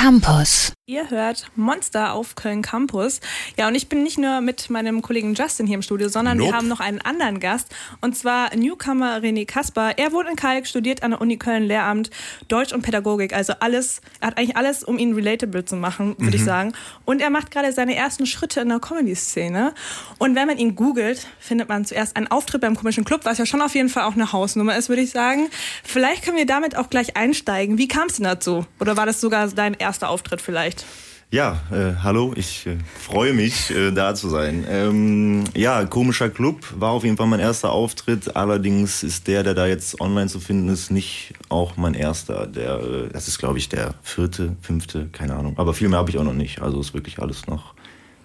Campus. Ihr hört Monster auf Köln Campus. Ja, und ich bin nicht nur mit meinem Kollegen Justin hier im Studio, sondern Nope. wir haben noch einen anderen Gast. Und zwar Newcomer René Kasper. Er wohnt in Kalk, studiert an der Uni Köln Lehramt Deutsch und Pädagogik. Also alles, er hat eigentlich alles, um ihn relatable zu machen, würde ich sagen. Und er macht gerade seine ersten Schritte in der Comedy-Szene. Und wenn man ihn googelt, findet man zuerst einen Auftritt beim Komischen Club, was ja schon auf jeden Fall auch eine Hausnummer ist, würde ich sagen. Vielleicht können wir damit auch gleich einsteigen. Wie kam es denn dazu? Oder war das sogar dein erster Auftritt vielleicht? Ja, äh, hallo, ich äh, freue mich, äh, da zu sein. Ähm, ja, komischer Club war auf jeden Fall mein erster Auftritt. Allerdings ist der, der da jetzt online zu finden ist, nicht auch mein erster. Der, äh, das ist, glaube ich, der vierte, fünfte, keine Ahnung. Aber viel mehr habe ich auch noch nicht. Also ist wirklich alles noch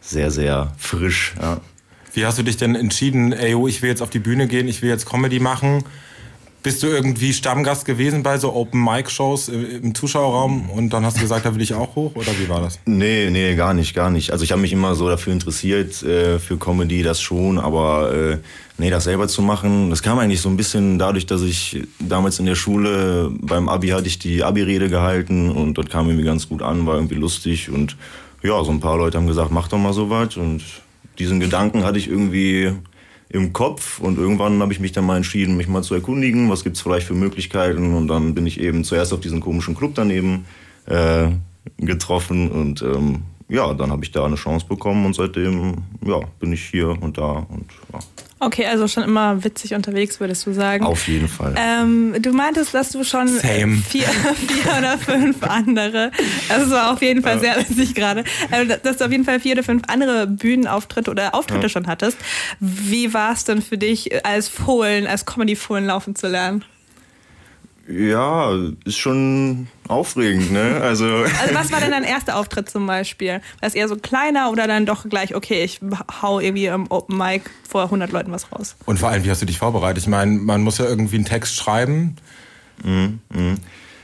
sehr, sehr frisch. Ja. Wie hast du dich denn entschieden, ey, oh, ich will jetzt auf die Bühne gehen, ich will jetzt Comedy machen? Bist du irgendwie Stammgast gewesen bei so Open-Mic-Shows im Zuschauerraum und dann hast du gesagt, da will ich auch hoch? Oder wie war das? Nee, nee, gar nicht, gar nicht. Also ich habe mich immer so dafür interessiert, äh, für Comedy, das schon, aber äh, nee, das selber zu machen, das kam eigentlich so ein bisschen dadurch, dass ich damals in der Schule, beim Abi hatte ich die Abi-Rede gehalten und das kam irgendwie ganz gut an, war irgendwie lustig und ja, so ein paar Leute haben gesagt, mach doch mal sowas und diesen Gedanken hatte ich irgendwie im Kopf und irgendwann habe ich mich dann mal entschieden, mich mal zu erkundigen, was gibt's vielleicht für Möglichkeiten? Und dann bin ich eben zuerst auf diesen komischen Club daneben äh, getroffen und ähm, ja, dann habe ich da eine Chance bekommen und seitdem ja, bin ich hier und da und ja, Okay, also schon immer witzig unterwegs, würdest du sagen. auf jeden Fall. Ähm, du meintest, dass du schon Same. vier, vier oder fünf andere, das war auf jeden Fall sehr witzig gerade, äh, dass du auf jeden Fall vier oder fünf andere Bühnenauftritte oder Auftritte schon hattest. Wie war es denn für dich, als Fohlen, als Comedy-Fohlen laufen zu lernen? Ja, ist schon aufregend, ne? Also Also was war denn dein erster Auftritt zum Beispiel? War es eher so kleiner oder dann doch gleich, okay, ich hau irgendwie im Open Mic vor 100 Leuten was raus? Und vor allem, wie hast du dich vorbereitet? Ich meine, man muss ja irgendwie einen Text schreiben.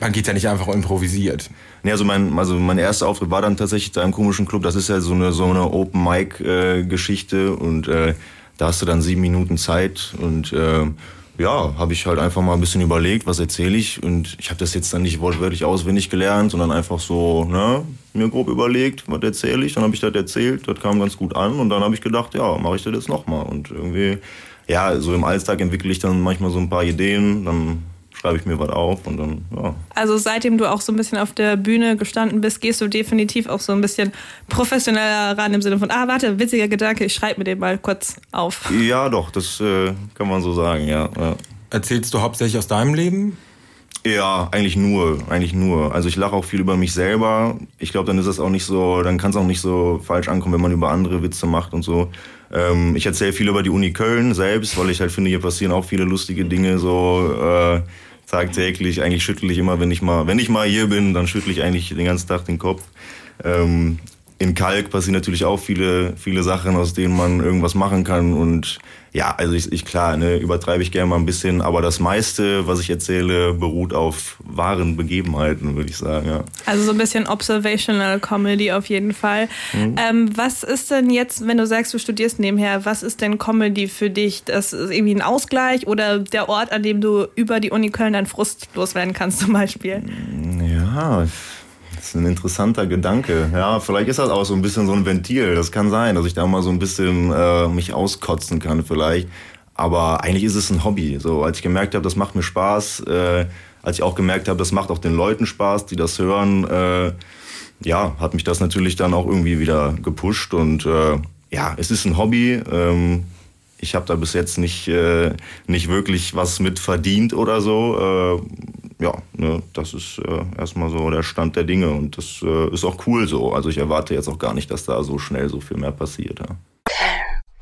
Man geht ja nicht einfach improvisiert. Nee, also mein, also mein erster Auftritt war dann tatsächlich da im komischen Club. Das ist ja so eine, so eine Open-Mic-Geschichte und äh, da hast du dann sieben Minuten Zeit und äh, ja, habe ich halt einfach mal ein bisschen überlegt, was erzähle ich? Und ich habe das jetzt dann nicht wortwörtlich auswendig gelernt, sondern einfach so, ne, mir grob überlegt, was erzähle ich, dann habe ich das erzählt, das kam ganz gut an und dann habe ich gedacht, ja, mache ich das jetzt nochmal und irgendwie, ja, so im Alltag entwickle ich dann manchmal so ein paar Ideen, dann schreibe ich mir was auf und dann, ja, Also seitdem du auch so ein bisschen auf der Bühne gestanden bist, gehst du definitiv auch so ein bisschen professioneller ran im Sinne von, ah, warte, witziger Gedanke, ich schreibe mir den mal kurz auf. Ja, doch, das äh, kann man so sagen, ja. ja. Erzählst du hauptsächlich aus deinem Leben? Ja, eigentlich nur, eigentlich nur. Also ich lache auch viel über mich selber. Ich glaube, dann ist das auch nicht so, dann kann es auch nicht so falsch ankommen, wenn man über andere Witze macht und so. Ähm, ich erzähle viel über die Uni Köln selbst, weil ich halt finde, hier passieren auch viele lustige Dinge so äh, tagtäglich. Eigentlich schüttel ich immer, wenn ich mal, wenn ich mal hier bin, dann schüttel ich eigentlich den ganzen Tag den Kopf. Ähm, in Kalk passieren natürlich auch viele, viele Sachen, aus denen man irgendwas machen kann. Und ja, also ich, ich klar, ne, übertreibe ich gerne mal ein bisschen, aber das meiste, was ich erzähle, beruht auf wahren Begebenheiten, würde ich sagen, ja. Also so ein bisschen Observational Comedy auf jeden Fall. Ähm, was ist denn jetzt, wenn du sagst, du studierst nebenher, was ist denn Comedy für dich? Das ist irgendwie ein Ausgleich oder der Ort, an dem du über die Uni Köln deinen Frust loswerden kannst zum Beispiel? Ja, ist ein interessanter Gedanke. Ja, vielleicht ist das auch so ein bisschen so ein Ventil. Das kann sein, dass ich da mal so ein bisschen äh, mich auskotzen kann vielleicht. Aber eigentlich ist es ein Hobby. So, als ich gemerkt habe, das macht mir Spaß, äh, als ich auch gemerkt habe, das macht auch den Leuten Spaß, die das hören, äh, ja, hat mich das natürlich dann auch irgendwie wieder gepusht. Und äh, ja, es ist ein Hobby. Ähm, ich habe da bis jetzt nicht, äh, nicht wirklich was mit verdient oder so. Äh, ja, ne, das ist äh, erstmal so der Stand der Dinge und das äh, ist auch cool so. Also ich erwarte jetzt auch gar nicht, dass da so schnell so viel mehr passiert. Ja.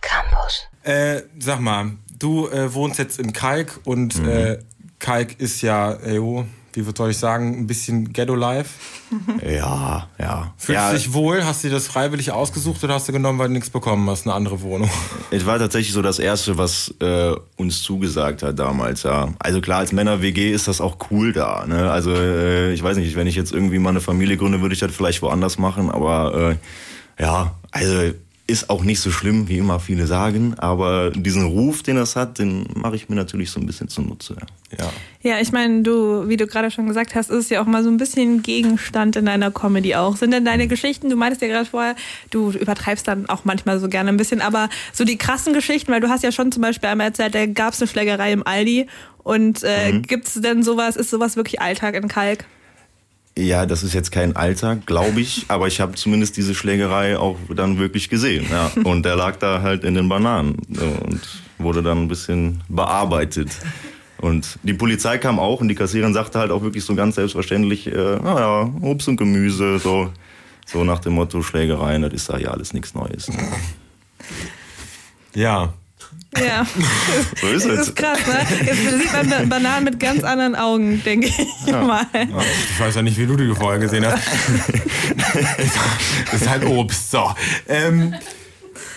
Campus. Äh, sag mal, du äh, wohnst jetzt in Kalk und äh, Kalk ist ja, ey, oh, wie soll ich sagen, ein bisschen Ghetto-Life. Ja, ja. Fühlst ja, du dich wohl? Hast du dir das freiwillig ausgesucht oder hast du genommen, weil du nichts bekommen hast, eine andere Wohnung? Es war tatsächlich so das Erste, was äh, uns zugesagt hat damals, ja. Also klar, als Männer-WG ist das auch cool da. Ne? Also äh, ich weiß nicht, wenn ich jetzt irgendwie mal eine Familie gründe, würde ich das vielleicht woanders machen, aber äh, ja, also ist auch nicht so schlimm, wie immer viele sagen, aber diesen Ruf, den das hat, den mache ich mir natürlich so ein bisschen zunutze. Ja. Ja, ich meine, du, wie du gerade schon gesagt hast, ist es ja auch mal so ein bisschen Gegenstand in deiner Comedy auch. Sind denn deine Geschichten, du meintest ja gerade vorher, du übertreibst dann auch manchmal so gerne ein bisschen, aber so die krassen Geschichten, weil du hast ja schon zum Beispiel einmal erzählt, da gab es eine Schlägerei im Aldi und äh, mhm. gibt es denn sowas, ist sowas wirklich Alltag in Kalk? Ja, das ist jetzt kein Alltag, glaube ich, aber ich habe zumindest diese Schlägerei auch dann wirklich gesehen. Ja. Und der lag da halt in den Bananen und wurde dann ein bisschen bearbeitet. Und die Polizei kam auch und die Kassiererin sagte halt auch wirklich so ganz selbstverständlich, äh, naja, Obst und Gemüse, so, so nach dem Motto Schlägerei, das ist da ja alles nichts Neues. Ja, ja. So ist es. Das ist krass, ne? Jetzt sieht man Bananen mit ganz anderen Augen, denke ich ja. mal. Ich weiß ja nicht, wie du die vorher gesehen hast. das ist halt Obst. So. Ähm,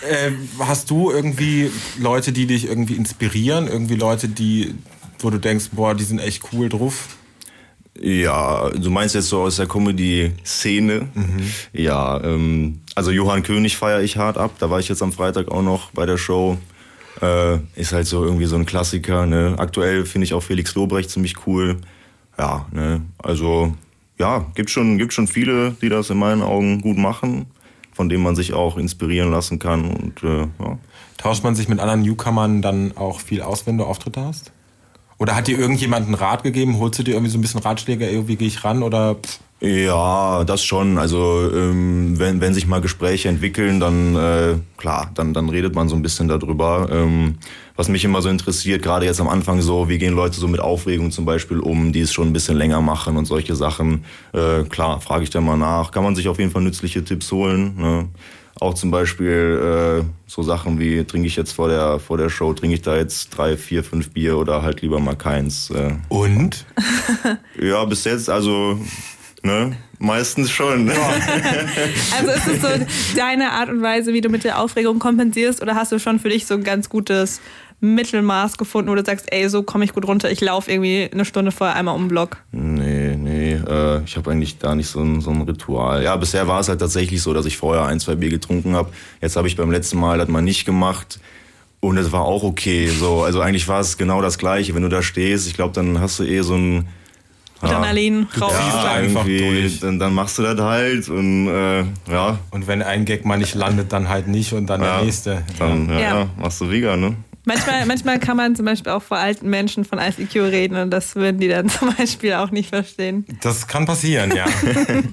äh, hast du irgendwie Leute, die dich irgendwie inspirieren? Irgendwie Leute, die, wo du denkst, boah, die sind echt cool drauf? Ja, du meinst jetzt so aus der Comedy-Szene. Mhm. Ja, ähm, also Johann König feiere ich hart ab. Da war ich jetzt am Freitag auch noch bei der Show. Äh, ist halt so irgendwie so ein Klassiker. Ne? Aktuell finde ich auch Felix Lobrecht ziemlich cool. Ja, ne? also ja, gibt schon, gibt schon viele, die das in meinen Augen gut machen, von denen man sich auch inspirieren lassen kann. Und, äh, ja. Tauscht man sich mit anderen Newcomern dann auch viel aus, wenn du Auftritte hast? Oder hat dir irgendjemand einen Rat gegeben? Holst du dir irgendwie so ein bisschen Ratschläge, wie gehe ich ran? Oder pff? Ja, das schon. Also ähm, wenn, wenn sich mal Gespräche entwickeln, dann äh, klar, dann, dann redet man so ein bisschen darüber. Ähm, was mich immer so interessiert, gerade jetzt am Anfang so, wie gehen Leute so mit Aufregung zum Beispiel um, die es schon ein bisschen länger machen und solche Sachen. Äh, klar, frage ich dann mal nach. Kann man sich auf jeden Fall nützliche Tipps holen. Ne? Auch zum Beispiel äh, so Sachen wie, trinke ich jetzt vor der, vor der Show, trinke ich da jetzt drei, vier, fünf Bier oder halt lieber mal keins. Äh. Und? ja, bis jetzt, also Ne? Meistens schon. Ne? also ist es so deine Art und Weise, wie du mit der Aufregung kompensierst oder hast du schon für dich so ein ganz gutes Mittelmaß gefunden, wo du sagst, ey, so komme ich gut runter, ich laufe irgendwie eine Stunde vorher einmal um den Block? Nee, nee, äh, ich habe eigentlich da nicht so ein, so ein Ritual. Ja, bisher war es halt tatsächlich so, dass ich vorher ein, zwei Bier getrunken habe. Jetzt habe ich beim letzten Mal das mal nicht gemacht. Und es war auch okay. So, also eigentlich war es genau das Gleiche. Wenn du da stehst, ich glaube, dann hast du eh so ein Adrenalin ja, raus. Ja, einfach durch. Dann, dann, machst du das halt und äh, ja. Und wenn ein Gag mal nicht landet, dann halt nicht und dann ja, der nächste. Dann ja. ja. machst du wieder, ne? Manchmal, manchmal kann man zum Beispiel auch vor alten Menschen von ICQ reden und das würden die dann zum Beispiel auch nicht verstehen. Das kann passieren, ja.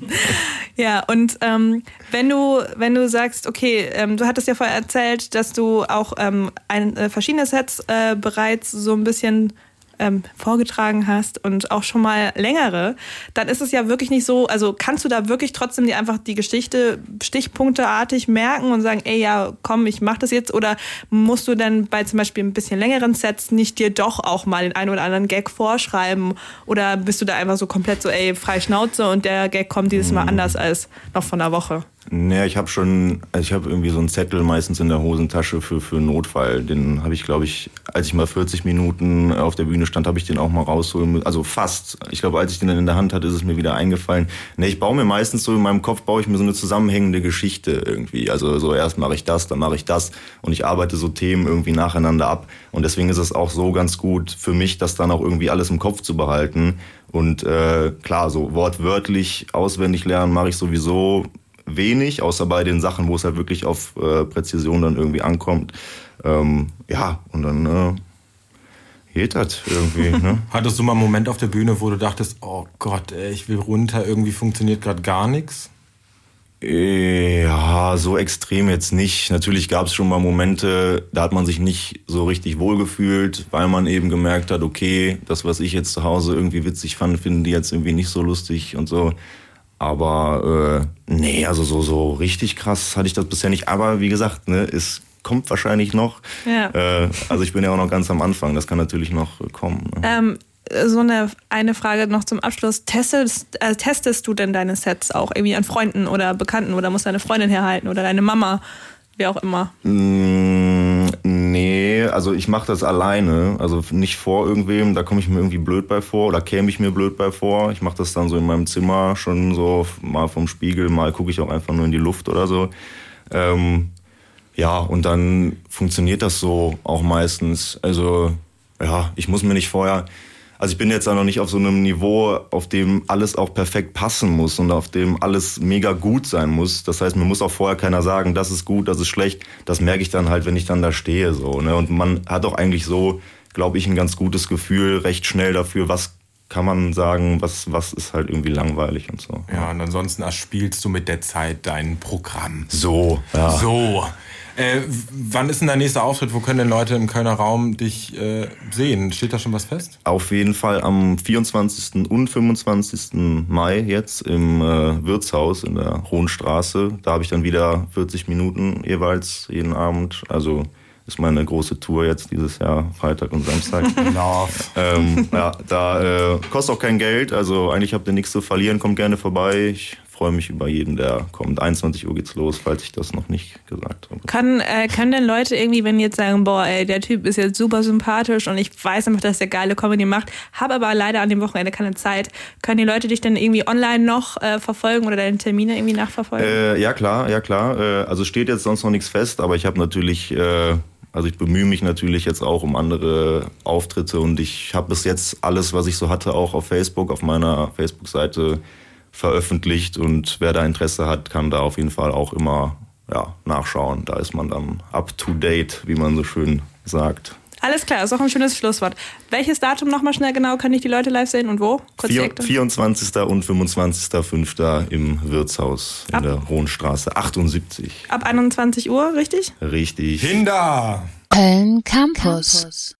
ja, und ähm, wenn du, wenn du sagst, okay, ähm, du hattest ja vorher erzählt, dass du auch ähm, ein, äh, verschiedene Sets äh, bereits so ein bisschen ähm, vorgetragen hast und auch schon mal längere, dann ist es ja wirklich nicht so, also kannst du da wirklich trotzdem dir einfach die Geschichte stichpunkteartig merken und sagen, ey, ja, komm, ich mach das jetzt oder musst du dann bei zum Beispiel ein bisschen längeren Sets nicht dir doch auch mal den einen oder anderen Gag vorschreiben oder bist du da einfach so komplett so, ey, frei Schnauze und der Gag kommt dieses Mal mhm. anders als noch von der Woche? Naja, ich habe schon, also ich habe irgendwie so einen Zettel meistens in der Hosentasche für für Notfall. Den habe ich, glaube ich, als ich mal 40 Minuten auf der Bühne stand, habe ich den auch mal rausholen. Also fast. Ich glaube, als ich den dann in der Hand hatte, ist es mir wieder eingefallen. Nee, ich baue mir meistens so in meinem Kopf baue ich mir so eine zusammenhängende Geschichte irgendwie. Also so erst mache ich das, dann mache ich das und ich arbeite so Themen irgendwie nacheinander ab. Und deswegen ist es auch so ganz gut für mich, das dann auch irgendwie alles im Kopf zu behalten. Und äh, klar, so wortwörtlich auswendig lernen mache ich sowieso wenig, außer bei den Sachen, wo es halt wirklich auf äh, Präzision dann irgendwie ankommt. Ähm, ja, und dann äh, geht das irgendwie. Ne? Hattest du mal einen Moment auf der Bühne, wo du dachtest, oh Gott, ey, ich will runter, irgendwie funktioniert gerade gar nichts? Ja, so extrem jetzt nicht. Natürlich gab es schon mal Momente, da hat man sich nicht so richtig wohlgefühlt, weil man eben gemerkt hat, okay, das, was ich jetzt zu Hause irgendwie witzig fand, finden die jetzt irgendwie nicht so lustig und so. Aber äh, nee, also so, so richtig krass hatte ich das bisher nicht. Aber wie gesagt, ne, es kommt wahrscheinlich noch. Ja. Äh, also ich bin ja auch noch ganz am Anfang, das kann natürlich noch kommen. Ne? Ähm, so eine, eine Frage noch zum Abschluss. Testest, äh, testest du denn deine Sets auch irgendwie an Freunden oder Bekannten oder muss deine Freundin herhalten oder deine Mama? Wer auch immer. Mm, also ich mache das alleine, also nicht vor irgendwem, da komme ich mir irgendwie blöd bei vor oder käme ich mir blöd bei vor. Ich mache das dann so in meinem Zimmer schon so mal vom Spiegel, mal gucke ich auch einfach nur in die Luft oder so. Ähm, Ja, und dann funktioniert das so auch meistens. Also, ja, ich muss mir nicht vorher, also ich bin jetzt auch noch nicht auf so einem Niveau, auf dem alles auch perfekt passen muss und auf dem alles mega gut sein muss. Das heißt, mir muss auch vorher keiner sagen, das ist gut, das ist schlecht. Das merke ich dann halt, wenn ich dann da stehe, so, ne? Und man hat auch eigentlich so, glaube ich, ein ganz gutes Gefühl recht schnell dafür, was kann man sagen, was, was ist halt irgendwie langweilig und so. Ja, und ansonsten erspielst du mit der Zeit dein Programm. So, ja. So. Äh, wann ist denn dein nächster Auftritt? Wo können denn Leute im Kölner Raum dich äh, sehen? Steht da schon was fest? Auf jeden Fall am 24. und 25. Mai jetzt im äh, Wirtshaus in der Hohen Straße. Da habe ich dann wieder 40 Minuten jeweils jeden Abend. Also ist meine große Tour jetzt dieses Jahr, Freitag und Samstag. Love. ähm, ja, da äh, kostet auch kein Geld. Also eigentlich habt ihr nichts zu verlieren. Kommt gerne vorbei. Ich freue mich über jeden, der kommt. 21 Uhr geht's los, falls ich das noch nicht gesagt habe. Kann, äh, können denn Leute irgendwie, wenn die jetzt sagen, boah, ey, der Typ ist jetzt super sympathisch und ich weiß einfach, dass der geile Comedy macht, habe aber leider an dem Wochenende keine Zeit, können die Leute dich dann irgendwie online noch äh, verfolgen oder deine Termine irgendwie nachverfolgen? Äh, ja, klar, ja, klar. Äh, also steht jetzt sonst noch nichts fest, aber ich habe natürlich, äh, also ich bemühe mich natürlich jetzt auch um andere Auftritte und ich habe bis jetzt alles, was ich so hatte, auch auf Facebook, auf meiner Facebook-Seite veröffentlicht und wer da Interesse hat, kann da auf jeden Fall auch immer ja, nachschauen. Da ist man dann up to date, wie man so schön sagt. Alles klar, ist auch ein schönes Schlusswort. Welches Datum nochmal schnell genau kann ich die Leute live sehen und wo? Kurz die Vier, Eckdaten. 24. und 25.05. im Wirtshaus in Ab- der Hohenstraße 78. Ab 21 Uhr, richtig? Richtig. Kinder! Köln Campus.